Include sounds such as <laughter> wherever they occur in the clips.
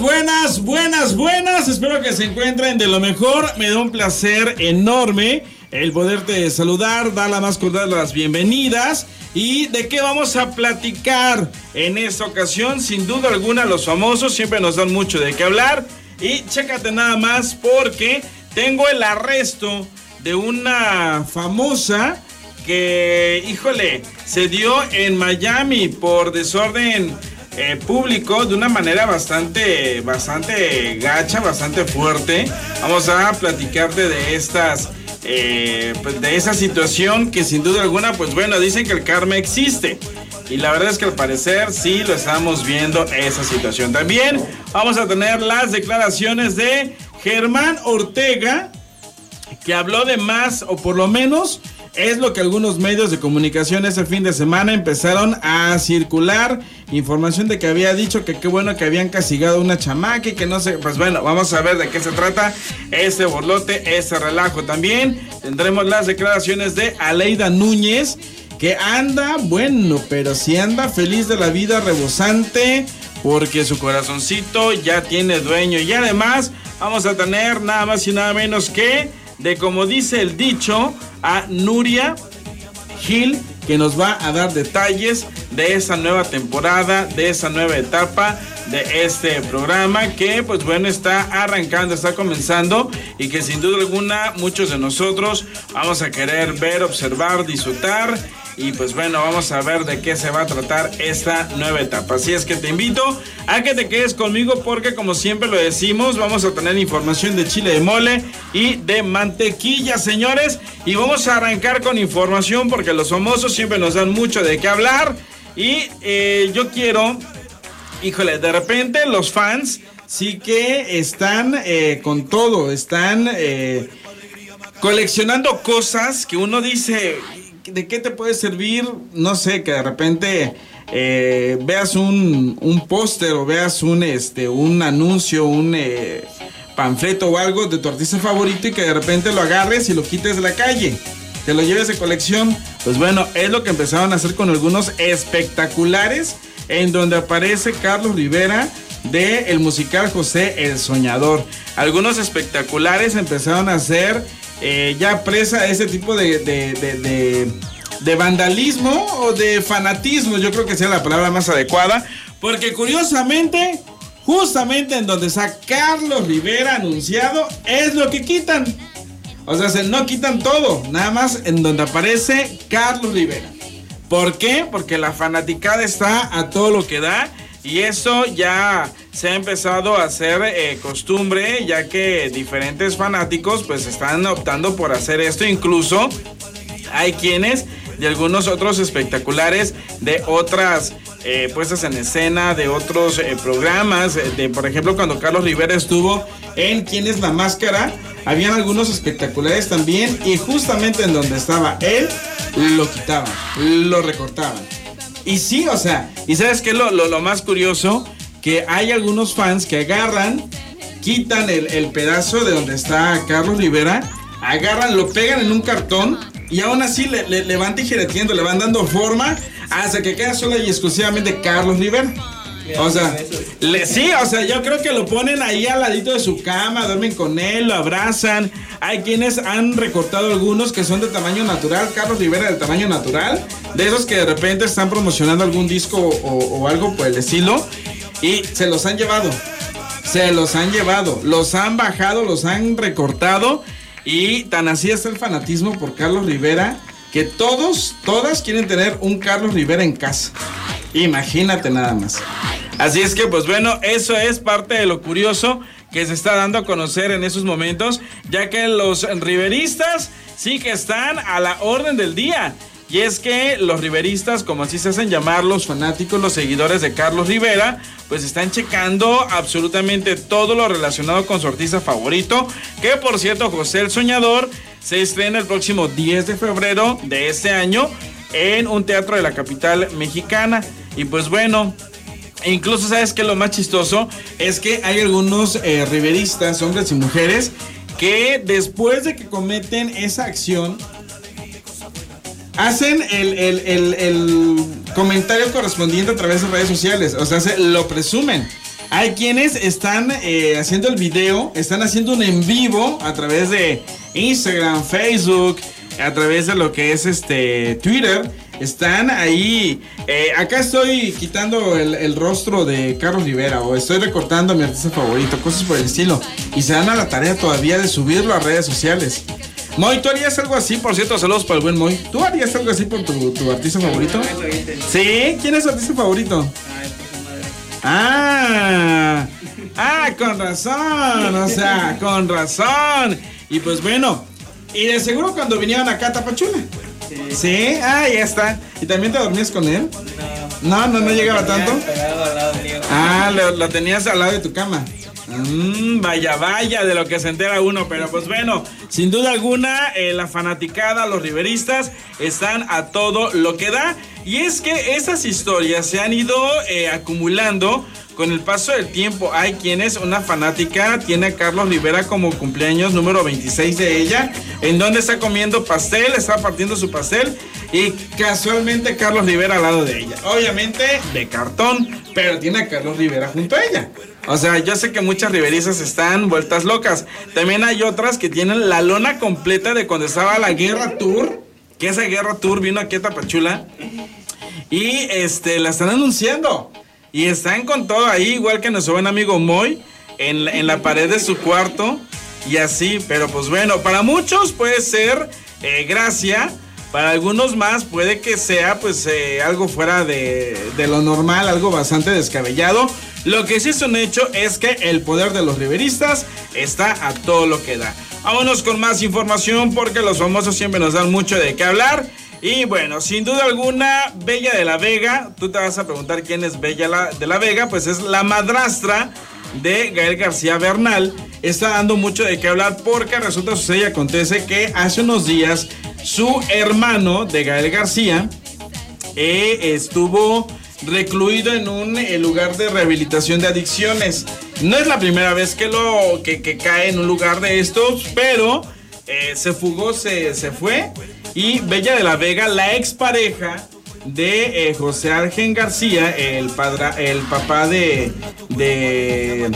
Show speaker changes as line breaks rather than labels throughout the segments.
Buenas, buenas, buenas. Espero que se encuentren de lo mejor. Me da un placer enorme el poderte saludar, dar la más cordial las bienvenidas. ¿Y de qué vamos a platicar en esta ocasión? Sin duda alguna, los famosos siempre nos dan mucho de qué hablar. Y chécate nada más porque tengo el arresto de una famosa que, híjole, se dio en Miami por desorden eh, público de una manera bastante, bastante gacha, bastante fuerte. Vamos a platicarte de estas, eh, pues, de esa situación que sin duda alguna, pues bueno, dicen que el karma existe. Y la verdad es que al parecer sí lo estamos viendo esa situación. También vamos a tener las declaraciones de Germán Ortega, que habló de más, o por lo menos es lo que algunos medios de comunicación ese fin de semana empezaron a circular información de que había dicho que qué bueno que habían castigado a una chamaca y que no sé, pues bueno, vamos a ver de qué se trata ese borlote, ese relajo. También tendremos las declaraciones de Aleida Núñez que anda, bueno, pero si anda feliz de la vida, rebosante, porque su corazoncito ya tiene dueño y además vamos a tener nada más y nada menos que de como dice el dicho a Nuria Gil que nos va a dar detalles de esa nueva temporada, de esa nueva etapa de este programa que pues bueno está arrancando, está comenzando y que sin duda alguna muchos de nosotros vamos a querer ver, observar, disfrutar y pues bueno, vamos a ver de qué se va a tratar esta nueva etapa. Así es que te invito a que te quedes conmigo porque como siempre lo decimos, vamos a tener información de chile de mole y de mantequilla, señores. Y vamos a arrancar con información porque los famosos siempre nos dan mucho de qué hablar. Y eh, yo quiero, híjole, de repente los fans sí que están eh, con todo, están... Eh, coleccionando cosas que uno dice, ¿de qué te puede servir? No sé, que de repente eh, veas un, un póster o veas un, este, un anuncio, un eh, panfleto o algo de tu artista favorito y que de repente lo agarres y lo quites de la calle. Que lo lleves de colección. Pues bueno, es lo que empezaron a hacer con algunos espectaculares en donde aparece Carlos Rivera de el musical José el Soñador. Algunos espectaculares empezaron a hacer eh, ya presa ese tipo de, de, vandalismo o de fanatismo, yo creo que sea la palabra más adecuada, porque curiosamente, justamente en donde está Carlos Rivera anunciado, es lo que quitan. O sea, se no quitan todo, nada más en donde aparece Carlos Rivera. ¿Por qué? Porque la fanaticada está a todo lo que da y eso ya se ha empezado a hacer eh, costumbre, ya que diferentes fanáticos pues están optando por hacer esto. Incluso hay quienes de algunos otros espectaculares de otras eh, puestas en escena, de otros eh, programas, de por ejemplo cuando Carlos Rivera estuvo en ¿Quién es la máscara? Habían algunos espectaculares también y justamente en donde estaba él, lo quitaban, lo recortaban. Y sí, o sea, y sabes qué lo, lo, más curioso, que hay algunos fans que agarran, quitan el, pedazo de donde está Carlos Rivera, agarran, lo pegan en un cartón y aún así le, le, van tijereteando, le van dando forma hasta que queda sola y exclusivamente Carlos Rivera. O sea, le, sí, o sea, yo creo que lo ponen ahí al ladito de su cama, duermen con él, lo abrazan. Hay quienes han recortado algunos que son de tamaño natural, Carlos Rivera de tamaño natural, de esos que de repente están promocionando algún disco o, algo por el estilo, y se los han llevado. Se los han llevado, los han bajado, los han recortado, y tan así está el fanatismo por Carlos Rivera que todos, todas quieren tener un Carlos Rivera en casa. Imagínate nada más. Así es que, pues bueno, eso es parte de lo curioso que se está dando a conocer en esos momentos, ya que los riveristas sí que están a la orden del día. Y es que los riveristas, como así se hacen llamar los fanáticos, los seguidores de Carlos Rivera, pues están checando absolutamente todo lo relacionado con su artista favorito, que por cierto, José el Soñador, se estrena el próximo 10 de febrero de este año en un teatro de la capital mexicana. Y pues bueno, incluso, ¿sabes que Lo más chistoso es que hay algunos eh, riveristas, hombres y mujeres, que después de que cometen esa acción, hacen el, comentario correspondiente a través de redes sociales. O sea, se, lo presumen. Hay quienes están eh, haciendo el video, están haciendo un en vivo a través de Instagram, Facebook, a través de lo que es este Twitter. Están ahí. Eh, acá estoy quitando el, rostro de Carlos Rivera o estoy recortando a mi artista favorito, cosas por el estilo. Y se dan a la tarea todavía de subirlo a redes sociales. Moy, ¿tú harías algo así? Por cierto, saludos para el buen Moy. ¿Tú harías algo así por tu, tu artista favorito? Sí, ¿quién es tu artista favorito? Ah, ah, con razón, o sea, con razón. Y pues bueno, y de seguro cuando vinieron acá a Tapachula. Sí. ah, ya está. ¿Y también te dormías con él? No. No, no, llegaba tanto. Ah, lo, tenías al lado de tu cama. Mm, vaya, vaya de lo que se entera uno, pero pues bueno, sin duda alguna, eh, la fanaticada, los riveristas están a todo lo que da. Y es que esas historias se han ido eh, acumulando con el paso del tiempo. Hay quienes, una fanática, tiene a Carlos Rivera como cumpleaños número 26 de ella, en donde está comiendo pastel, está partiendo su pastel y casualmente Carlos Rivera al lado de ella. Obviamente de cartón, pero tiene a Carlos Rivera junto a ella. O sea, yo sé que muchas riverizas están vueltas locas. También hay otras que tienen la lona completa de cuando estaba la Guerra Tour, que esa Guerra Tour vino aquí a Tapachula. Y este, la están anunciando. Y están con todo ahí, igual que nuestro buen amigo Moy, en, la pared de su cuarto. Y así, pero pues bueno, para muchos puede ser eh, gracia. Para algunos más puede que sea pues eh, algo fuera de, de, lo normal, algo bastante descabellado. Lo que sí es un hecho es que el poder de los riveristas está a todo lo que da. Vámonos con más información porque los famosos siempre nos dan mucho de qué hablar. Y bueno, sin duda alguna, Bella de la Vega, tú te vas a preguntar quién es Bella de la Vega, pues es la madrastra de Gael García Bernal. Está dando mucho de qué hablar porque resulta, sucede y acontece que hace unos días su hermano de Gael García eh, estuvo recluido en un eh, lugar de rehabilitación de adicciones. No es la primera vez que lo que, cae en un lugar de estos, pero eh, se fugó, se, se fue y Bella de la Vega, la expareja de eh, José Argen García, el, padre, el papá de, de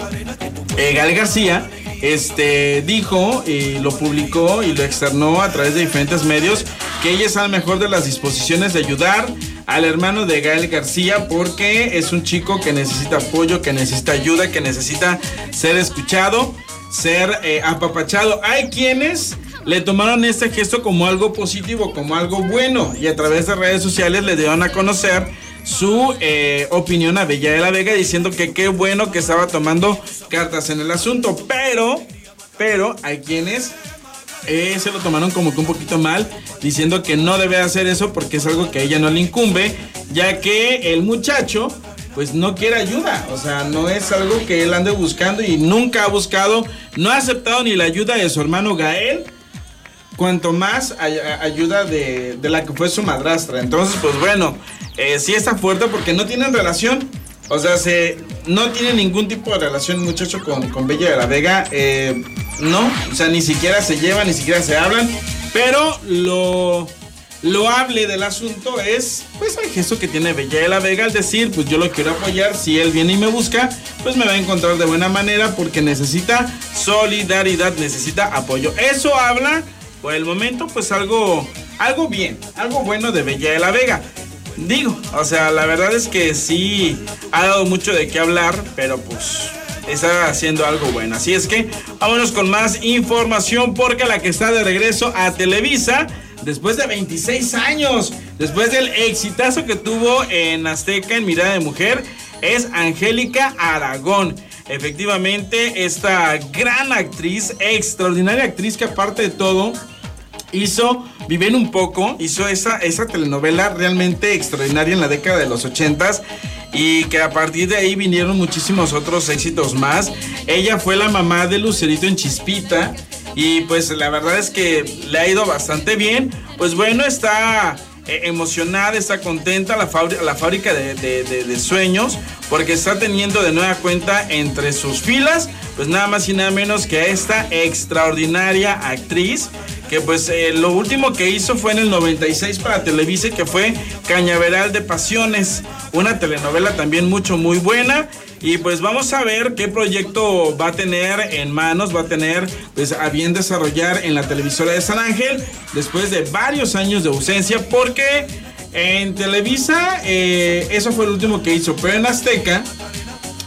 eh, García, este, dijo y lo publicó y lo externó a través de diferentes medios que ella está mejor de las disposiciones de ayudar al hermano de Gael García porque es un chico que necesita apoyo, que necesita ayuda, que necesita ser escuchado, ser eh, apapachado. Hay quienes le tomaron este gesto como algo positivo, como algo bueno y a través de redes sociales le dieron a conocer su eh, opinión a Bella de la Vega diciendo que qué bueno que estaba tomando cartas en el asunto, pero, pero hay quienes eh, se lo tomaron como que un poquito mal, diciendo que no debe hacer eso porque es algo que a ella no le incumbe, ya que el muchacho pues no quiere ayuda, o sea, no es algo que él ande buscando y nunca ha buscado, no ha aceptado ni la ayuda de su hermano Gael, cuanto más ayuda de, la que fue su madrastra. Entonces, pues bueno, eh, sí está fuerte porque no tienen relación. O sea, se, no tiene ningún tipo de relación muchacho con, con Bella de la Vega. Eh, no, o sea, ni siquiera se llevan, ni siquiera se hablan. Pero lo loable del asunto es, pues, el gesto que tiene Bella de la Vega al decir, pues yo lo quiero apoyar. Si él viene y me busca, pues me va a encontrar de buena manera porque necesita solidaridad, necesita apoyo. Eso habla por el momento, pues algo, algo bien, algo bueno de Bella de la Vega. Digo, o sea, la verdad es que sí ha dado mucho de qué hablar, pero pues está haciendo algo bueno. Así es que vámonos con más información porque la que está de regreso a Televisa después de 26 años, después del exitazo que tuvo en Azteca en Mirada de Mujer, es Angélica Aragón. Efectivamente, esta gran actriz, extraordinaria actriz que aparte de todo hizo Viven un poco, hizo esa, esa telenovela realmente extraordinaria en la década de los ochentas y que a partir de ahí vinieron muchísimos otros éxitos más. Ella fue la mamá de Lucerito en Chispita y pues la verdad es que le ha ido bastante bien. Pues bueno, está eh, emocionada, está contenta la, la fábrica de, sueños porque está teniendo de nueva cuenta entre sus filas, pues nada más y nada menos que a esta extraordinaria actriz pues eh, lo último que hizo fue en el 96 para Televisa que fue Cañaveral de Pasiones, una telenovela también mucho muy buena. Y pues vamos a ver qué proyecto va a tener en manos, va a tener pues a bien desarrollar en la televisora de San Ángel después de varios años de ausencia porque en Televisa eh, eso fue el último que hizo, pero en Azteca,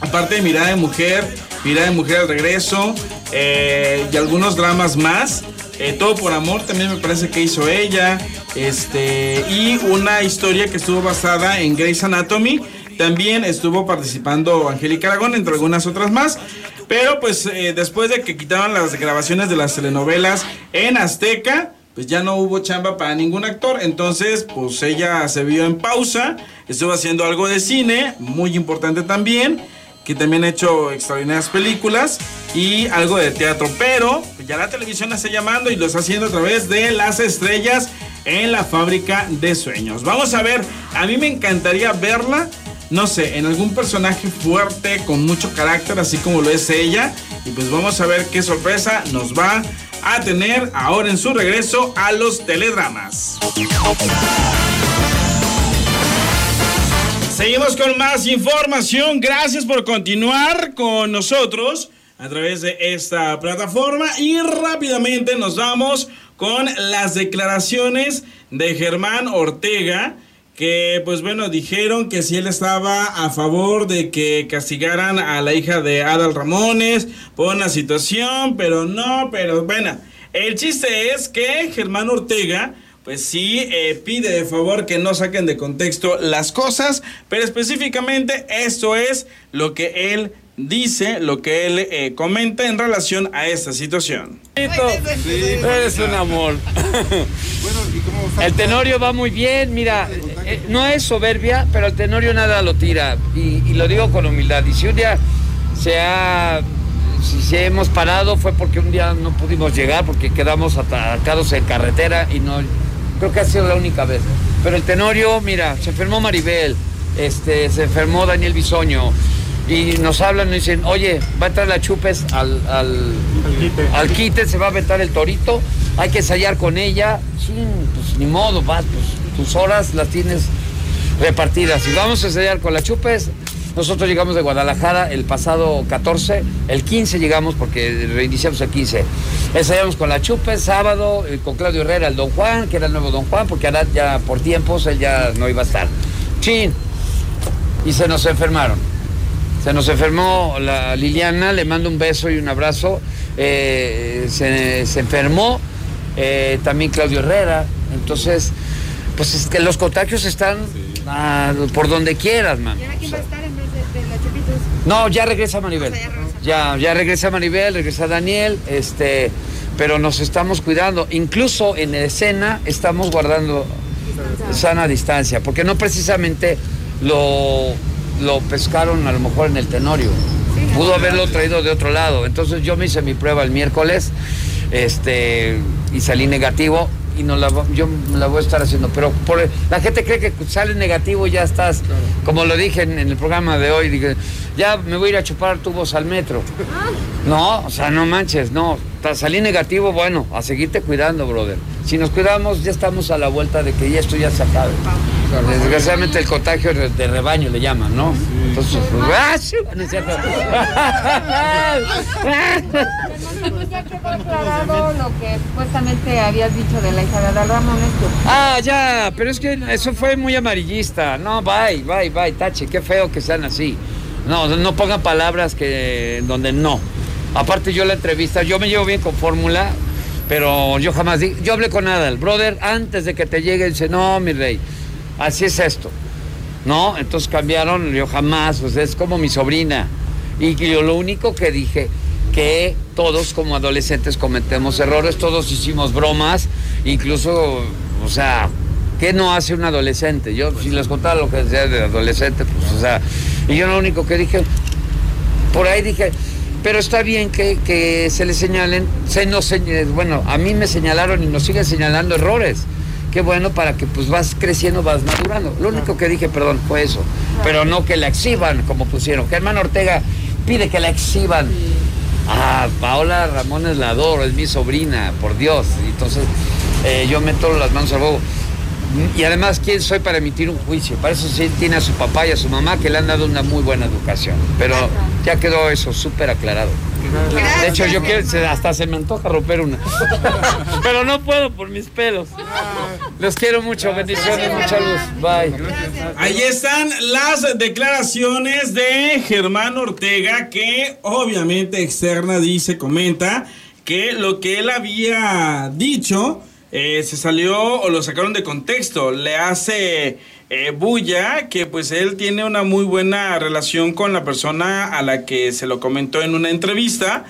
aparte de Mirada de Mujer, Mirada de Mujer al Regreso eh, y algunos dramas más, eh, Todo por Amor también me parece que hizo ella. Este, y una historia que estuvo basada en Grey's Anatomy. También estuvo participando Angélica Aragón, entre algunas otras más. Pero pues eh, después de que quitaban las grabaciones de las telenovelas en Azteca, pues ya no hubo chamba para ningún actor. Entonces, pues ella se vio en pausa. Estuvo haciendo algo de cine, muy importante también que también ha hecho extraordinarias películas y algo de teatro, pero ya la televisión la está llamando y lo está haciendo a través de las estrellas en la fábrica de sueños. Vamos a ver, a mí me encantaría verla, no sé, en algún personaje fuerte, con mucho carácter, así como lo es ella, y pues vamos a ver qué sorpresa nos va a tener ahora en su regreso a los teledramas. Seguimos con más información. Gracias por continuar con nosotros a través de esta plataforma y rápidamente nos vamos con las declaraciones de Germán Ortega que pues bueno dijeron que si él estaba a favor de que castigaran a la hija de Adal Ramones por una situación, pero no, pero bueno, el chiste es que Germán Ortega pues sí eh, pide de favor que no saquen de contexto las cosas, pero específicamente esto es lo que él dice, lo que él eh, comenta en relación a esta situación.
Sí, eres un amor. <laughs> el Tenorio va muy bien, mira, eh, no es soberbia, pero el Tenorio nada lo tira, y, lo digo con humildad, y si un día se ha si, hemos parado fue porque un día no pudimos llegar porque quedamos atacados en carretera y no Creo que ha sido la única vez. Pero el Tenorio, mira, se enfermó Maribel, este, se enfermó Daniel Bisoño. Y nos hablan y dicen, oye, va a entrar la Chupes al, al, quite. se va a aventar el torito, hay que ensayar con ella. Sí, pues ni modo, vas, pues tus horas las tienes repartidas. Y vamos a ensayar con la Chupes, nosotros llegamos de Guadalajara el pasado 14, el 15 llegamos porque reiniciamos el 15. Ensayamos con la Chupe, sábado, eh, con Claudio Herrera, el Don Juan, que era el nuevo Don Juan, porque ahora ya por tiempos él ya no iba a estar. Chin. Y se nos enfermaron. Se nos enfermó la Liliana, le mando un beso y un abrazo. Eh, se, enfermó eh, también Claudio Herrera. Entonces, pues es que los contagios están ah, por donde quieras, man.
¿Y quién va a estar
no, ya regresa Maribel. ya, ya regresa Maribel, regresa Daniel, este, pero nos estamos cuidando. Incluso en escena estamos guardando sana distancia, porque no precisamente lo, lo pescaron a lo mejor en el tenorio. Pudo haberlo traído de otro lado. Entonces yo me hice mi prueba el miércoles este, y salí negativo y no la, yo la voy a estar haciendo. Pero por, la gente cree que sale negativo y ya estás, como lo dije en, el programa de hoy, dije, ya me voy a ir a chupar tubos al metro. Ah. No, o sea, no manches, no. Salí negativo, bueno, a seguirte cuidando, brother. Si nos cuidamos, ya estamos a la vuelta de que ya esto ya se acabe. Desgraciadamente el contagio de rebaño le llaman, ¿no? Entonces, <laughs>
ya quedó aclarado lo que supuestamente habías dicho de la hija de Adal Ramones.
Ah, ya, pero es que eso fue muy amarillista. No, bye, bye, bye, tache, qué feo que sean así. No, no pongan palabras que donde no. Aparte yo la entrevista, yo me llevo bien con fórmula, pero yo jamás di, yo hablé con Adal, brother, antes de que te llegue, dice, no, mi rey, así es esto. No, entonces cambiaron, yo jamás, pues es como mi sobrina. Y yo lo único que dije, que todos como adolescentes cometemos errores, todos hicimos bromas, incluso, o sea, ¿qué no hace un adolescente? Yo si les contaba lo que decía de adolescente, pues, o sea, y yo lo único que dije, por ahí dije, pero está bien que, se le señalen, se nos, bueno, a mí me señalaron y nos siguen señalando errores. Qué bueno para que pues vas creciendo, vas madurando. Lo único que dije, perdón, fue eso. Pero no que la exhiban como pusieron. Germán Ortega pide que la exhiban. Ah, Paola Ramón es la adoro, es mi sobrina, por Dios. Entonces, eh, yo meto las manos al fuego. Y además, ¿quién soy para emitir un juicio? Para eso sí tiene a su papá y a su mamá que le han dado una muy buena educación. Pero ya quedó eso súper aclarado. De hecho, yo quiero, hasta se me antoja romper una. <laughs> Pero no puedo por mis pelos. Los quiero mucho, bendiciones, mucha luz. Bye.
Ahí están las declaraciones de Germán Ortega, que obviamente externa dice, comenta que lo que él había dicho eh, se salió o lo sacaron de contexto. Le hace eh, bulla que pues él tiene una muy buena relación con la persona a la que se lo comentó en una entrevista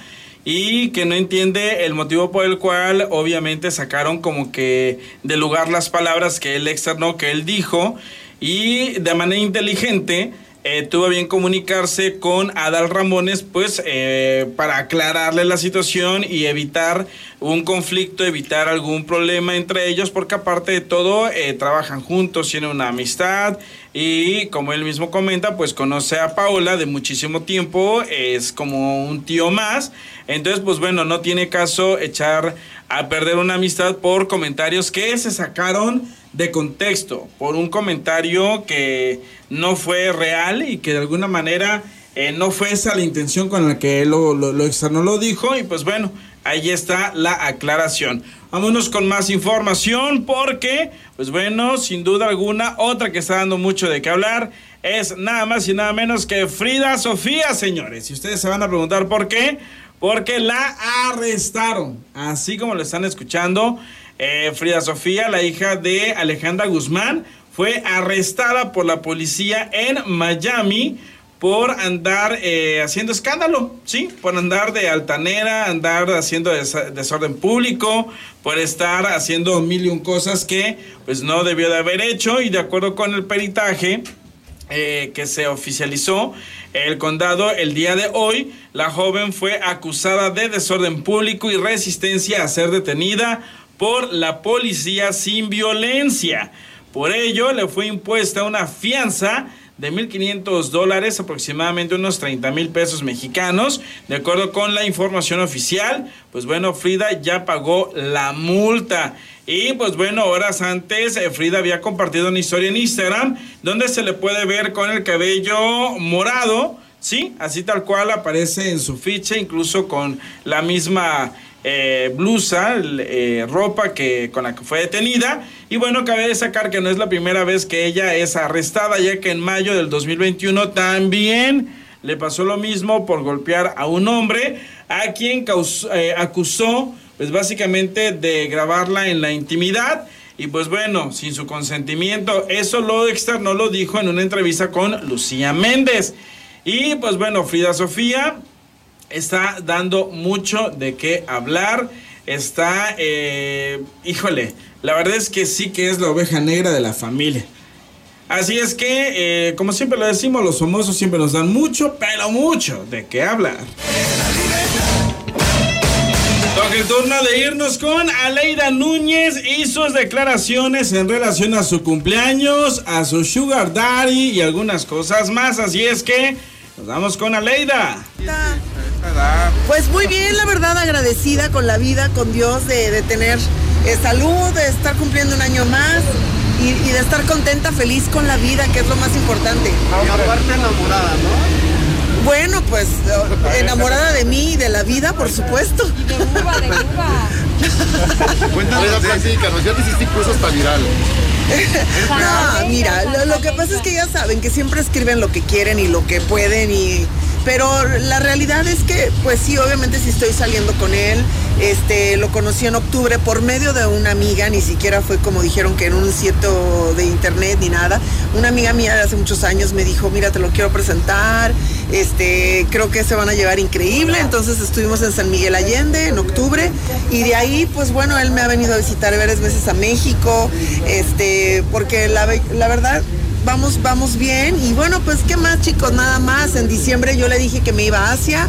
y que no entiende el motivo por el cual obviamente sacaron como que de lugar las palabras que él externó, que él dijo y de manera inteligente eh, tuvo bien comunicarse con Adal Ramones, pues eh, para aclararle la situación y evitar un conflicto, evitar algún problema entre ellos, porque aparte de todo, eh, trabajan juntos, tienen una amistad y como él mismo comenta, pues conoce a Paola de muchísimo tiempo, es como un tío más, entonces pues bueno, no tiene caso echar a perder una amistad por comentarios que se sacaron de contexto, por un comentario que no fue real y que de alguna manera eh, no fue esa la intención con la que él lo, lo, lo externó, lo dijo y pues bueno, ahí está la aclaración. Vámonos con más información porque, pues bueno, sin duda alguna, otra que está dando mucho de qué hablar es nada más y nada menos que Frida Sofía, señores. Y ustedes se van a preguntar por qué, porque la arrestaron, así como lo están escuchando. Eh, Frida Sofía, la hija de Alejandra Guzmán, fue arrestada por la policía en Miami por andar eh, haciendo escándalo, ¿sí? Por andar de altanera, andar haciendo des desorden público, por estar haciendo mil y un cosas que pues no debió de haber hecho y de acuerdo con el peritaje eh, que se oficializó el condado el día de hoy, la joven fue acusada de desorden público y resistencia a ser detenida por la policía sin violencia. Por ello, le fue impuesta una fianza de 1.500 dólares, aproximadamente unos 30 mil pesos mexicanos. De acuerdo con la información oficial, pues bueno, Frida ya pagó la multa. Y pues bueno, horas antes, eh, Frida había compartido una historia en Instagram donde se le puede ver con el cabello morado, ¿sí? Así tal cual aparece en su ficha, incluso con la misma eh, blusa, eh, ropa que, con la que fue detenida. Y bueno, cabe destacar que no es la primera vez que ella es arrestada, ya que en mayo del 2021 también le pasó lo mismo por golpear a un hombre a quien eh, acusó, pues básicamente de grabarla en la intimidad. Y pues bueno, sin su consentimiento, eso lo externó, lo dijo en una entrevista con Lucía Méndez. Y pues bueno, Frida Sofía está dando mucho de qué hablar. Está, eh, híjole, la verdad es que sí que es la oveja negra de la familia. Así es que, eh, como siempre lo decimos, los famosos siempre nos dan mucho, pero mucho de qué hablar. Toca el turno de irnos con Aleida Núñez y sus declaraciones en relación a su cumpleaños, a su sugar daddy y algunas cosas más. Así es que nos vamos con Aleida.
Pues muy bien, la verdad, agradecida con la vida, con Dios, de, de tener eh, salud, de estar cumpliendo un año más y, y, de estar contenta, feliz con la vida, que es lo más importante.
Y aparte enamorada, ¿no?
Bueno, pues enamorada de mí y de la vida, por supuesto.
Y de uva, de uva.
Cuéntanos así, que nos ya te hiciste incluso hasta viral. <laughs>
no, mira, lo, lo que pasa es que ya saben que siempre escriben lo que quieren y lo que pueden y pero la realidad es que, pues sí, obviamente sí estoy saliendo con él. Este, lo conocí en octubre por medio de una amiga, ni siquiera fue como dijeron que en un sitio de internet ni nada. Una amiga mía de hace muchos años me dijo, mira, te lo quiero presentar, este, creo que se van a llevar increíble. Entonces estuvimos en San Miguel Allende en octubre y de ahí, pues bueno, él me ha venido a visitar varias veces a México, este, porque la, la verdad vamos, vamos bien. Y bueno, pues qué más chicos, nada más. En diciembre yo le dije que me iba a Asia.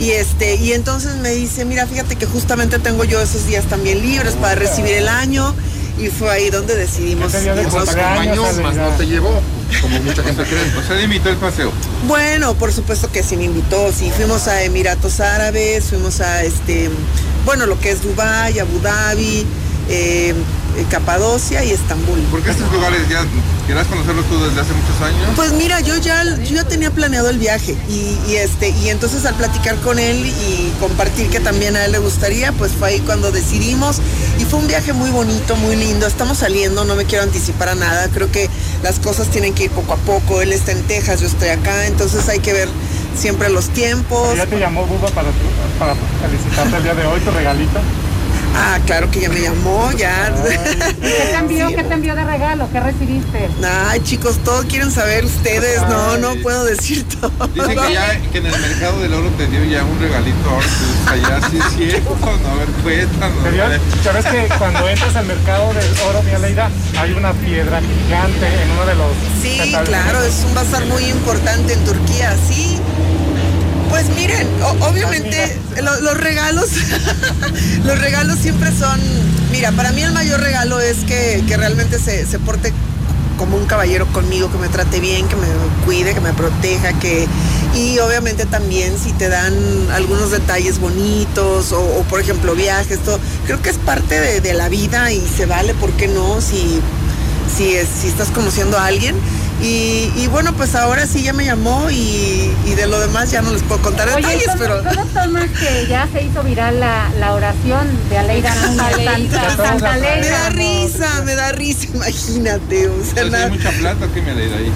Y este, y entonces me dice, mira, fíjate que justamente tengo yo esos días también libres para recibir el año. Y fue ahí donde decidimos.
más no te llevó, como mucha gente cree. O sea, le invitó el paseo.
Bueno, por supuesto que sí me invitó. Sí, fuimos a Emiratos Árabes, fuimos a este, bueno, lo que es Dubái, Abu Dhabi. Eh, Capadocia y Estambul.
¿Por qué estos lugares ya quieras conocerlos tú desde hace muchos años?
Pues mira, yo ya, yo ya tenía planeado el viaje y, este y entonces al platicar con él y compartir que también a él le gustaría, pues fue ahí cuando decidimos y fue un viaje muy bonito, muy lindo. Estamos saliendo, no me quiero anticipar a nada. Creo que las cosas tienen que ir poco a poco. Él está en Texas, yo estoy acá, entonces hay que ver siempre los tiempos.
¿Ya te llamó Buba para, para felicitarte el día de hoy, tu regalito?
Ah, claro que ya me llamó, ya.
¿Qué te envió, ¿Qué te envió de regalo? ¿Qué recibiste?
Ay, chicos, todos quieren saber ustedes. No, no puedo decir todo.
Dicen que ya que en el mercado del oro te dio ya un regalito ahora, pues allá sí es cierto. No, a ver, cuéntanos.
¿Sabes que cuando entras al mercado del oro, mi Aleida, hay una piedra gigante en uno de los...
Sí, claro, es un bazar muy importante en Turquía, sí. Pues miren, obviamente los regalos, <laughs> los regalos siempre son, mira, para mí el mayor regalo es que, realmente se, porte como un caballero conmigo, que me trate bien, que me cuide, que me proteja, que y obviamente también si te dan algunos detalles bonitos o, por ejemplo viajes, todo, creo que es parte de, la vida y se vale, ¿por qué no? Si, si, si estás conociendo a alguien y, bueno, pues ahora sí ya me llamó y, de lo demás ya no les puedo contar detalles, pero...
¿Cómo tomas que ya se hizo viral la, la oración de Aleida <laughs> Santa, Santa
Me da risa, me da risa, <laughs> imagínate. O
sea, nada... ¿Hay mucha plata que me Aleida ahí?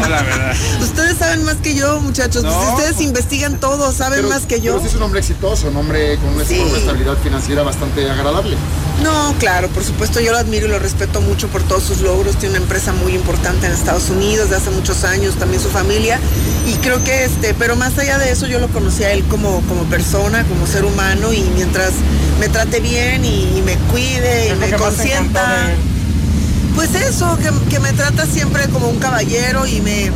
no, la verdad. Ustedes saben más que yo, muchachos. Pues ustedes pues, investigan todo, saben más que yo.
Pero sí es un hombre exitoso, un hombre con una estabilidad financiera bastante agradable.
No, claro, por supuesto yo lo admiro y lo respeto mucho por todos sus logros. Tiene una empresa muy importante en Estados Unidos de hace muchos años, también su familia. Y creo que este, pero más allá de eso yo lo conocí a él como, como persona, como ser humano y mientras me trate bien y, me cuide y me consienta. Pues eso, que, me trata siempre como un caballero y me,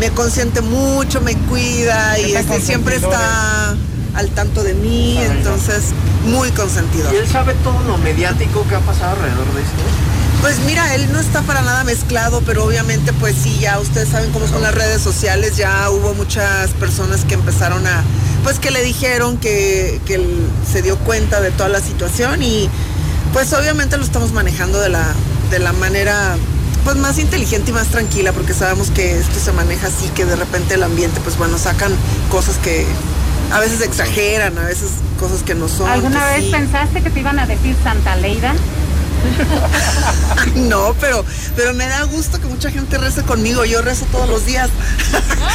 me, consiente mucho, me cuida y este, siempre está al tanto de mí, entonces muy consentido.
¿Y él sabe todo lo mediático que ha pasado alrededor de esto?
Pues mira, él no está para nada mezclado, pero obviamente pues sí, ya ustedes saben cómo son las redes sociales, ya hubo muchas personas que empezaron a, pues que le dijeron que, que se dio cuenta de toda la situación y pues obviamente lo estamos manejando de la, de la manera pues más inteligente y más tranquila porque sabemos que esto se maneja así, que de repente el ambiente pues bueno, sacan cosas que a veces exageran, a veces cosas que no son.
¿Alguna vez pensaste que te iban a decir Santa Leida? <laughs>
no, pero, pero me da gusto que mucha gente rece conmigo. Yo rezo todos los días.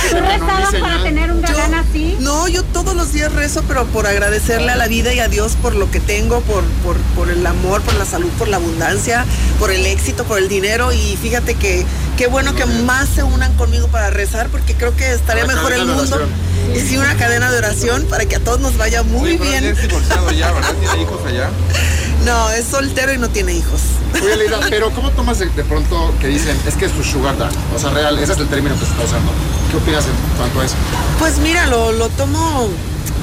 ¿Tú <laughs> rezabas para tener un galán así?
No, yo todos los días rezo, pero por agradecerle a la vida y a Dios por lo que tengo, por, por, por el amor, por la salud, por la abundancia, por el éxito, por el dinero. Y fíjate que qué bueno que más se unan conmigo para rezar, porque creo que estaría mejor el mundo. Y sí, una cadena de oración para que a todos nos vaya muy bien.
Es divorciado ya, ¿verdad? ¿Tiene hijos allá? <laughs>
No, es soltero y no tiene hijos.
Oye, Leida, pero ¿cómo tomas de, pronto que dicen, es que es tu sugar daddy? O sea, real, ese es el término que se está usando. ¿Qué opinas en cuanto a eso?
Pues mira, lo, lo tomo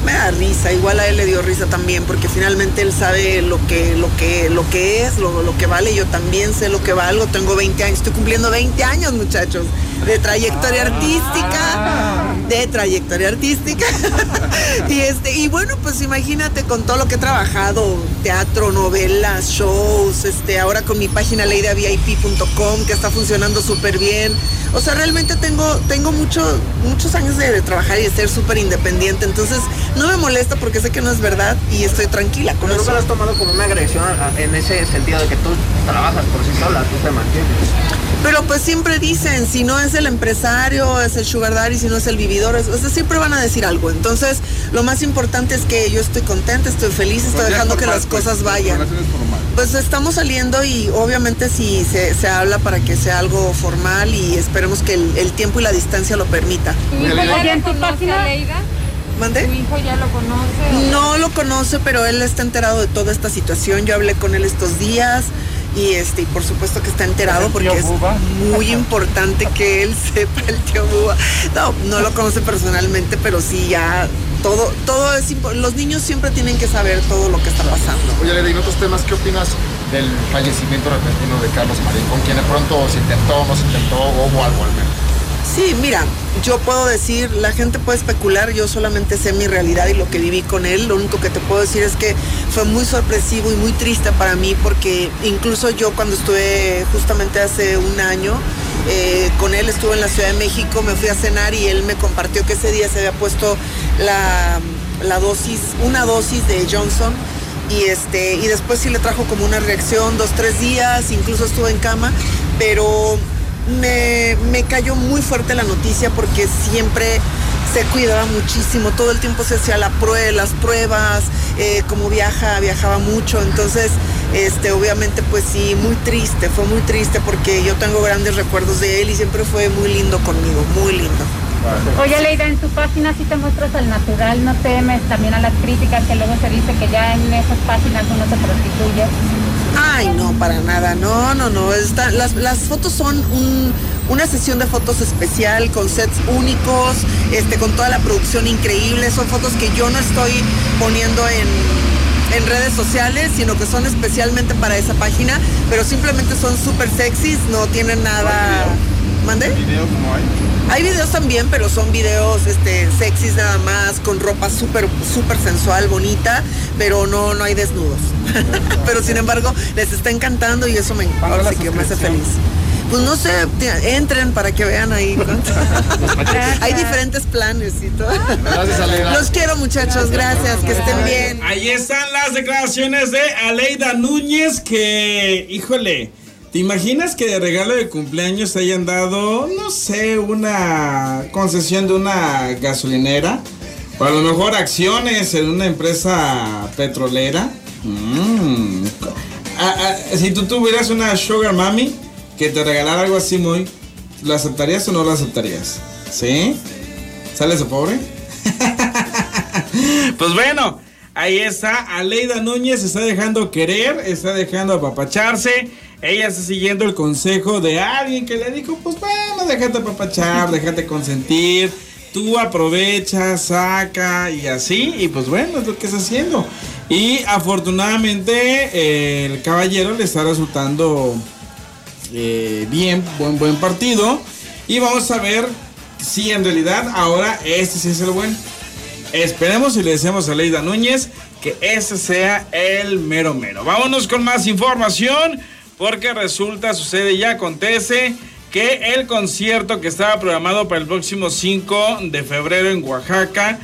me da risa, igual a él le dio risa también, porque finalmente él sabe lo que, lo que, lo que es, lo, lo que vale, yo también sé lo que valgo, tengo 20 años, estoy cumpliendo 20 años muchachos, de trayectoria artística, de trayectoria artística. <laughs> y este, y bueno, pues imagínate con todo lo que he trabajado, teatro, novelas, shows, este, ahora con mi página leidavip.com que está funcionando súper bien. O sea, realmente tengo, tengo mucho, muchos años de, trabajar y de ser súper independiente. Entonces, no me molesta porque sé que no es verdad y estoy tranquila con
eso.
¿No
lo has tomado como una agresión en ese sentido de que tú trabajas por sí sola, tú te mantienes?
Pero pues siempre dicen, si no es el empresario, es el sugar daddy, si no es el vividor, o sea, siempre van a decir algo. Entonces, lo más importante es que yo estoy contenta, estoy feliz, estoy pues dejando que las cosas vayan. Pues estamos saliendo y obviamente si se, se, habla para que sea algo formal y esperemos que el, tiempo y la distancia lo permita.
¿Tu hijo ya en tu página?
¿Mande?
¿Tu hijo ya lo conoce?
No lo conoce, pero él está enterado de toda esta situación. Yo hablé con él estos días y este por supuesto que está enterado porque es muy importante que él <laughs> sepa el tío Buba. No, no lo conoce personalmente, pero sí ya todo todo es los niños siempre tienen que saber todo lo que está pasando.
Oye, Leda, en otros temas, ¿qué opinas del fallecimiento repentino de Carlos Marín? Con quien de pronto se intentó, no se intentó, o hubo algo al menos.
Sí, mira, yo puedo decir, la gente puede especular, yo solamente sé mi realidad y lo que viví con él. Lo único que te puedo decir es que fue muy sorpresivo y muy triste para mí porque incluso yo cuando estuve justamente hace un año eh, con él, estuve en la Ciudad de México, me fui a cenar y él me compartió que ese día se había puesto la, dosis, una dosis de Johnson y este y después sí le trajo como una reacción dos tres días incluso estuve en cama pero me, me cayó muy fuerte la noticia porque siempre se cuidaba muchísimo, todo el tiempo se hacía las pruebas, eh, como viaja, viajaba mucho, entonces, este, obviamente, pues sí, muy triste, fue muy triste porque yo tengo grandes recuerdos de él y siempre fue muy lindo conmigo, muy lindo.
Oye, Leida, en tu página sí te muestras al natural, no temes también a las críticas que luego se dice que ya en esas páginas uno se prostituye.
Ay, no, para nada, no, no, no. Está, las, las fotos son un, una sesión de fotos especial con sets únicos, este, con toda la producción increíble. Son fotos que yo no estoy poniendo en, en redes sociales, sino que son especialmente para esa página, pero simplemente son súper sexys, no tienen nada. ¿Mande?
¿Video como hay?
Hay videos también, pero son videos este, sexys nada más, con ropa súper, súper sensual, bonita, pero no, no hay desnudos. <laughs> pero sin embargo, les está encantando y eso me, ahora sí que me hace feliz. Pues no sé, entren para que vean ahí. <laughs> <laughs> hay diferentes planes y todo.
Gracias, Aleida.
Los quiero muchachos, gracias, que estén bien.
Ahí están las declaraciones de Aleida Núñez que, híjole, ¿te imaginas que de regalo de cumpleaños te hayan dado, no sé, una concesión de una gasolinera? O a lo mejor acciones en una empresa petrolera. Mm. Ah, ah, si tú tuvieras una sugar mami que te regalara algo así muy, ¿lo aceptarías o no lo aceptarías? ¿Sí? ¿Sales de pobre? <laughs> Pues bueno, ahí está. Aleida Núñez se está dejando querer, está dejando apapacharse. Ella está siguiendo el consejo de alguien que le dijo, pues bueno, déjate apapachar, <laughs> déjate consentir. Tú aprovecha, saca y así. Y pues bueno, es lo que está haciendo. Y afortunadamente eh, el caballero le está resultando eh, bien, buen, buen partido. Y vamos a ver si en realidad ahora este sí es el bueno. Esperemos y le deseamos a Leida Núñez que ese sea el mero mero. Vámonos con más información porque resulta, sucede y acontece que el concierto que estaba programado para el próximo 5 de febrero en Oaxaca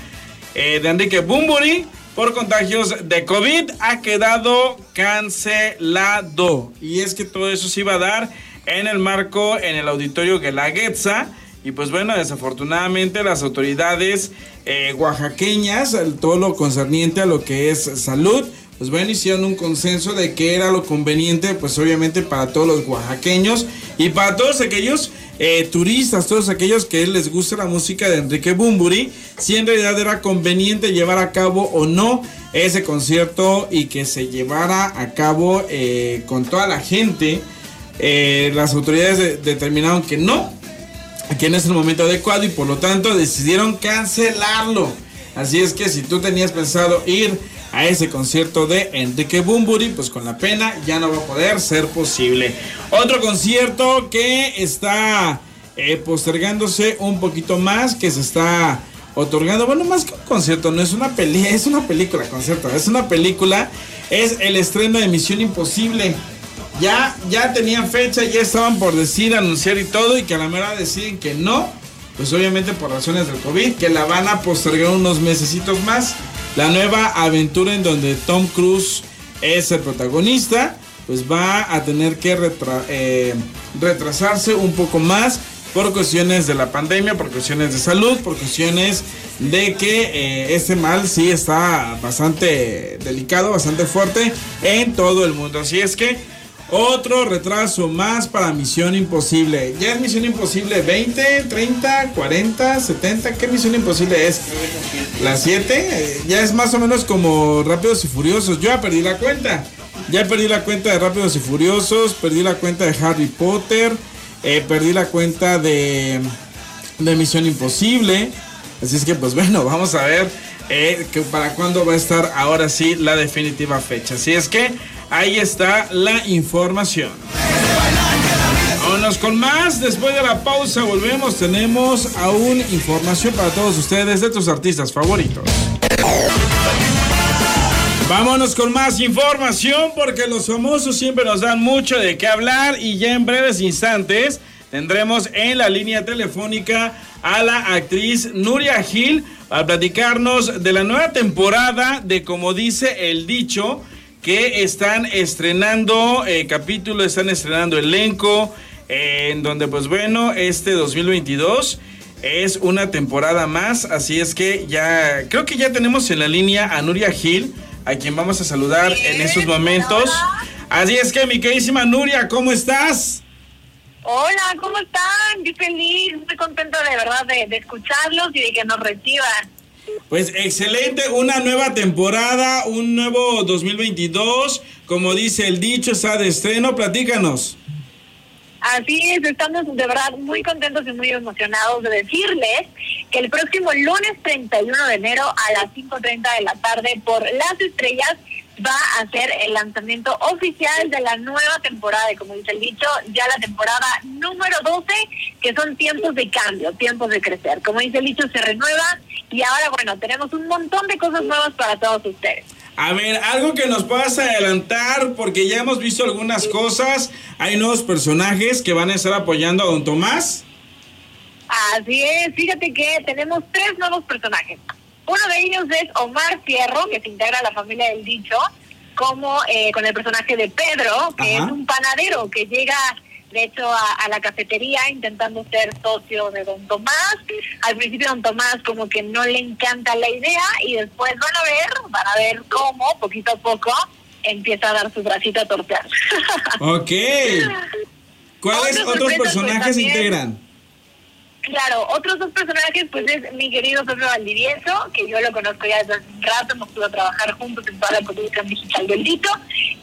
eh, de Enrique Bumburi por contagios de COVID ha quedado cancelado. Y es que todo eso se iba a dar en el marco, en el auditorio Guelaguetza. Y pues bueno, desafortunadamente las autoridades eh, oaxaqueñas, todo lo concerniente a lo que es salud, pues bueno, hicieron un consenso de que era lo conveniente, pues obviamente para todos los oaxaqueños y para todos aquellos eh, turistas, todos aquellos que les gusta la música de Enrique Bumburi, si en realidad era conveniente llevar a cabo o no ese concierto y que se llevara a cabo eh, con toda la gente. Eh, las autoridades de- determinaron que no, que no es el momento adecuado y por lo tanto decidieron cancelarlo. Así es que si tú tenías pensado ir a ese concierto de Enrique Bumburi, pues con la pena ya no va a poder ser posible. Otro concierto que está eh, postergándose un poquito más, que se está otorgando, bueno, más que un concierto, no es una peli, <laughs> es una película, concierto, es una película, es el estreno de Misión Imposible. Ya, ya tenían fecha, ya estaban por decir, anunciar y todo, y que a la mera deciden que no, pues obviamente por razones del COVID, que la van a postergar unos mesecitos más. La nueva aventura en donde Tom Cruise es el protagonista, pues va a tener que eh, retrasarse un poco más por cuestiones de la pandemia, por cuestiones de salud, por cuestiones de que eh, este mal sí está bastante delicado, bastante fuerte en todo el mundo. Así es que otro retraso más para Misión Imposible. Ya es Misión Imposible 20, 30, 40, 70. ¿Qué Misión Imposible es? ¿La 7? ya es más o menos como Rápidos y Furiosos. Yo ya perdí la cuenta. Ya perdí la cuenta de Rápidos y Furiosos. Perdí la cuenta de Harry Potter. eh, perdí la cuenta de, de Misión Imposible. Así es que pues <laughs> bueno, vamos a ver eh, que para cuándo va a estar ahora sí la definitiva fecha. Así es que ahí está la información. Vámonos con más. Después de la pausa volvemos. Tenemos aún información para todos ustedes de tus artistas favoritos. Vámonos con más información porque los famosos siempre nos dan mucho de qué hablar y ya en breves instantes tendremos en la línea telefónica a la actriz Nuria Gil para platicarnos de la nueva temporada de Como dice el dicho que están estrenando eh, capítulo, están estrenando elenco, eh, en donde pues bueno, este 2022 es una temporada más, así es que ya, creo que ya tenemos en la línea a Nuria Gil, a quien vamos a saludar en estos momentos. Así es que mi queridísima Nuria, ¿cómo estás?
Hola, ¿cómo están? Qué feliz, muy contenta de verdad de, de escucharlos y de que nos reciban.
Pues excelente, una nueva temporada, un nuevo 2022, como dice el dicho, está de estreno, platícanos.
Así es, estamos de verdad muy contentos y muy emocionados de decirles que el próximo lunes 31 de enero a las 5.30 de la tarde por Las Estrellas va a ser el lanzamiento oficial de la nueva temporada, y como dice el dicho, ya la temporada número 12, que son tiempos de cambio, tiempos de crecer. Como dice el dicho, se renueva y ahora, bueno, tenemos un montón de cosas nuevas para todos ustedes.
A ver, algo que nos puedas adelantar, porque ya hemos visto algunas cosas, hay nuevos personajes que van a estar apoyando a don Tomás.
Así es, fíjate que tenemos tres nuevos personajes. Uno de ellos es Omar Fierro, que se integra a la familia del dicho, como eh, con el personaje de Pedro, que
Ajá.
es un panadero que llega, de hecho, a, a la cafetería intentando ser socio de don Tomás. Al principio don Tomás como que no le encanta la idea y después van a ver, van a ver cómo, poquito a poco, empieza a dar su bracito a torcer. <laughs>
Ok. ¿Cuáles otros
pues,
personajes
también.
integran?
Claro, otros dos personajes, pues es mi querido Pedro Valdivieso, que yo lo conozco ya desde hace un rato, hemos podido trabajar juntos en toda la política digital del Dito.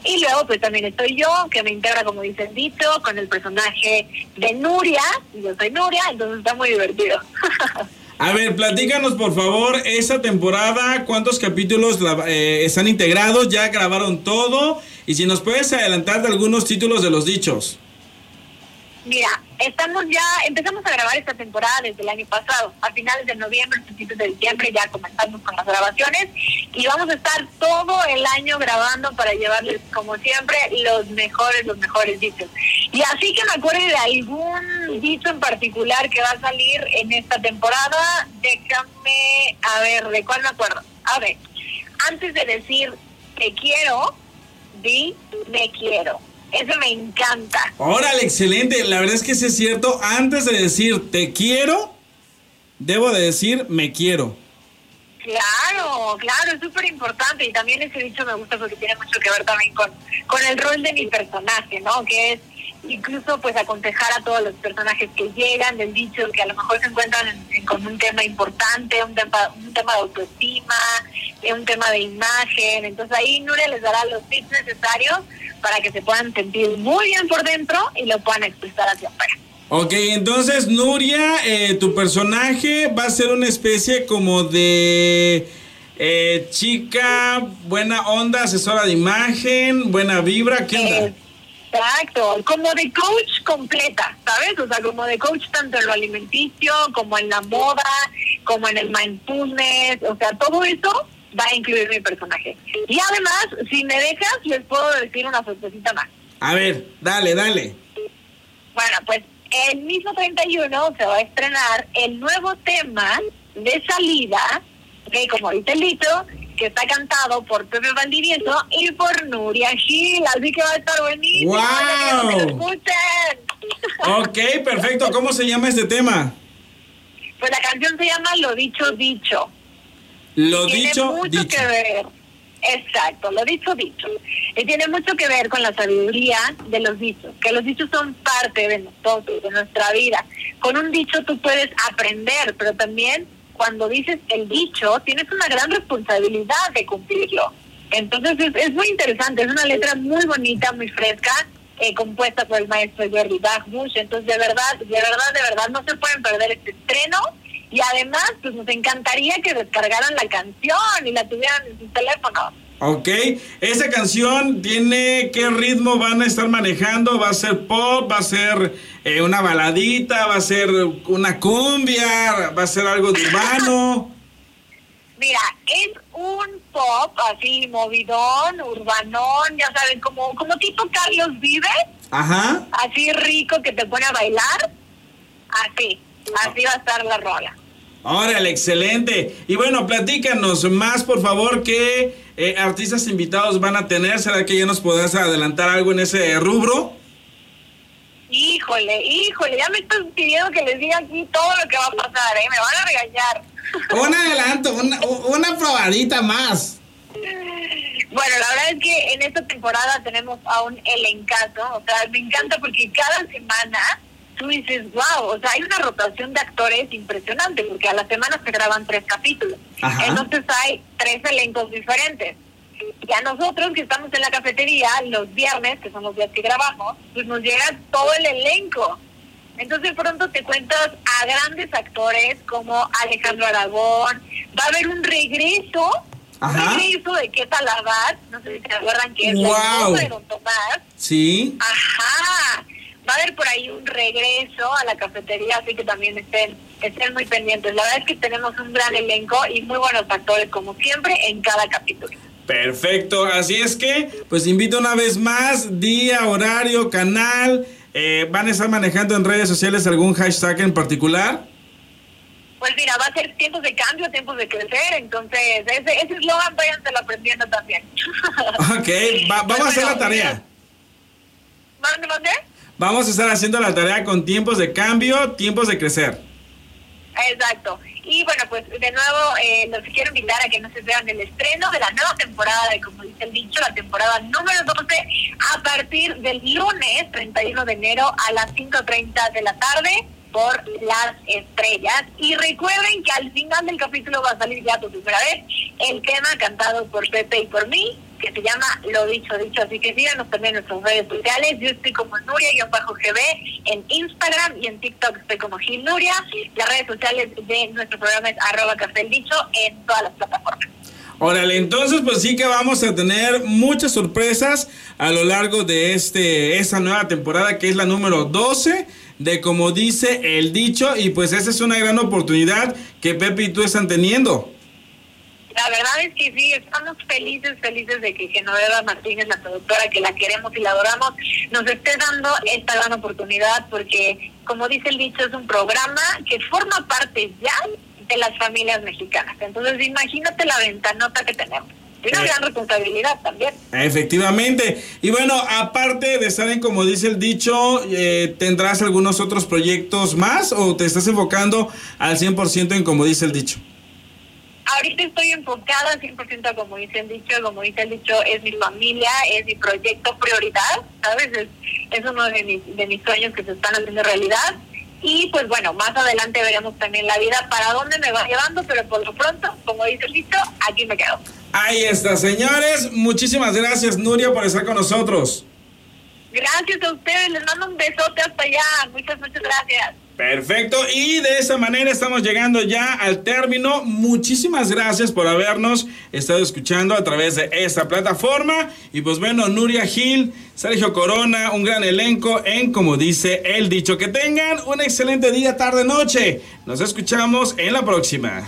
Y luego, pues también estoy yo, que me integra, como dice el Dito, con el personaje de Nuria, y yo soy Nuria, entonces está muy divertido. <laughs>
A ver, platícanos por favor esa temporada, cuántos capítulos eh, están integrados, ya grabaron todo y si nos puedes adelantar de algunos títulos de los dichos.
Mira, estamos ya, empezamos a grabar esta temporada desde el año pasado. A finales de noviembre, principios de diciembre ya comenzamos con las grabaciones y vamos a estar todo el año grabando para llevarles, como siempre, los mejores, los mejores dichos. Y así que me acuerde de algún dicho en particular que va a salir en esta temporada, déjame, a ver, ¿de cuál me acuerdo? A ver, antes de decir te quiero, di me quiero. Eso me encanta.
Órale, excelente. La verdad es que sí es cierto. Antes de decir te quiero, debo de decir me quiero.
Claro, claro, es súper importante y también ese dicho me gusta porque tiene mucho que ver también con, con el rol de mi personaje, ¿no? Que es incluso pues aconsejar a todos los personajes que llegan del dicho que a lo mejor se encuentran en- en- con un tema importante, un tema, un tema de autoestima, eh, un tema de imagen, entonces ahí Nuria les dará los tips necesarios para que se puedan sentir muy bien por dentro y lo puedan expresar hacia afuera.
Ok, entonces Nuria, eh, tu personaje va a ser una especie como de eh, chica, buena onda, asesora de imagen, buena vibra, ¿qué onda?
Exacto, como de coach completa, ¿sabes? O sea, como de coach tanto en lo alimenticio, como en la moda, como en el mindfulness, o sea, todo eso va a incluir mi personaje. Y además, si me dejas, les puedo decir una sorpresita más.
A ver, dale, dale.
Bueno, pues el mismo 31 se va a estrenar el nuevo tema de salida, que como dice el Lito, que está cantado por Pepe Valdivieso y por Nuria Gil, así que va a estar buenísimo.
¡Guau!
que lo escuchen. <laughs>
Ok, perfecto. ¿Cómo se llama este tema?
Pues la canción se llama Lo Dicho Dicho.
Lo
tiene
dicho,
mucho
dicho.
que ver. Exacto, lo dicho dicho. Y tiene mucho que ver con la sabiduría de los dichos, que los dichos son parte de nosotros, de nuestra vida. Con un dicho tú puedes aprender, pero también cuando dices el dicho tienes una gran responsabilidad de cumplirlo. Entonces es, es muy interesante, es una letra muy bonita, muy fresca, eh, compuesta por el maestro Jordi Bachbush. Entonces de verdad, de verdad, de verdad no se pueden perder este estreno. Y además, pues nos encantaría que descargaran la canción y la tuvieran en sus teléfonos.
Ok, esa canción tiene qué ritmo van a estar manejando, va a ser pop, va a ser eh, una baladita, va a ser una cumbia, va a ser algo de urbano.
Mira, es un pop así movidón, urbanón, ya saben, como, como tipo Carlos Vive.
Ajá.
Así rico que te pone a bailar. Así, así va a estar la rola.
Órale, excelente. Y bueno, platícanos más, por favor, qué eh, artistas invitados van a tener. ¿Será que ya nos podrás adelantar algo en ese rubro?
Híjole, híjole, ya me estás pidiendo que les diga aquí todo lo que va a pasar, ¿eh? Me van a regañar. <laughs>
Un adelanto, una, una probadita más.
Bueno, la verdad es que en esta temporada tenemos a un elencazo, o sea, me encanta porque cada semana tú dices, wow, o sea, hay una rotación de actores impresionante, porque a la semana se graban tres capítulos. Entonces hay tres elencos diferentes. Y a nosotros que estamos en la cafetería, los viernes, que son los días que grabamos, pues nos llega todo el elenco. Entonces pronto te cuentas a grandes actores como Alejandro Aragón, va a haber un regreso, un regreso de qué Talabat, no sé si se acuerdan que es
wow.
de Don Tomás.
Sí.
Ajá va a haber por ahí un regreso a la cafetería, así que también estén, estén muy pendientes. La verdad es que tenemos un gran elenco y muy buenos actores, como siempre, en cada capítulo.
Perfecto, así es que, pues invito una vez más, día, horario, canal. Eh, ¿Van a estar manejando en redes sociales algún hashtag en particular?
Pues mira, va a ser tiempos de cambio, tiempos de crecer, entonces ese eslogan vayan aprendiendo también.
Ok, vamos a hacer la tarea.
¿Mande, mande?
Vamos a estar haciendo la tarea con tiempos de cambio, tiempos de crecer.
Exacto. Y bueno, pues de nuevo eh, los quiero invitar a que no se vean el estreno de la nueva temporada de, como dice el dicho, la temporada número 12 a partir del lunes 31 de enero a las 5.30 de la tarde por las estrellas. Y recuerden que al final del capítulo va a salir ya por primera vez el tema cantado por Pepe y por mí, que se llama Lo Dicho Dicho. Así que síganos también en nuestras redes sociales. Yo estoy como Nuria-GB en Instagram y en TikTok estoy como Gil Nuria. Las redes sociales de nuestro programa es arroba café el dicho en todas las plataformas.
Órale, entonces pues sí que vamos a tener muchas sorpresas a lo largo de este esta nueva temporada que es la número 12 de como dice el dicho y pues esa es una gran oportunidad que Pepe y tú están teniendo.
La verdad es que sí, estamos felices, felices de que Genoveva Martínez, la productora que la queremos y la adoramos, nos esté dando esta gran oportunidad porque, como dice el dicho, es un programa que forma parte ya de las familias mexicanas. Entonces, imagínate la ventanota que tenemos. Y una eh. gran responsabilidad también.
Efectivamente. Y bueno, aparte de estar en, como dice el dicho, eh, ¿tendrás algunos otros proyectos más o te estás enfocando al 100% en, como dice el dicho?
Ahorita estoy enfocada 100% como dice el dicho, como dice el dicho, es mi familia, es mi proyecto prioridad, ¿sabes? Es, es uno de mis, de mis sueños que se están haciendo realidad. Y pues bueno, más adelante veremos también la vida para dónde me va llevando, pero por lo pronto, como dice el dicho, aquí me quedo.
Ahí está, señores. Muchísimas gracias, Nuria, por estar con nosotros.
Gracias a ustedes, les mando un besote hasta allá. Muchas, muchas gracias.
Perfecto, y de esa manera estamos llegando ya al término. Muchísimas gracias por habernos estado escuchando a través de esta plataforma. Y pues bueno, Nuria Gil, Sergio Corona, un gran elenco en como dice el dicho. Que tengan un excelente día, tarde, noche. Nos escuchamos en la próxima.